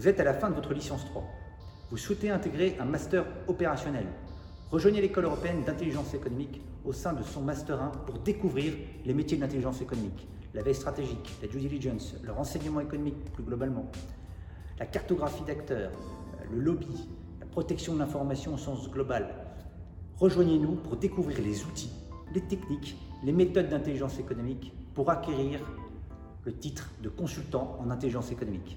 Vous êtes à la fin de votre licence 3. Vous souhaitez intégrer un master opérationnel. Rejoignez l'école européenne d'intelligence économique au sein de son master 1 pour découvrir les métiers de l'intelligence économique, la veille stratégique, la due diligence, le renseignement économique plus globalement, la cartographie d'acteurs, le lobby, la protection de l'information au sens global. Rejoignez-nous pour découvrir les outils, les techniques, les méthodes d'intelligence économique pour acquérir le titre de consultant en intelligence économique.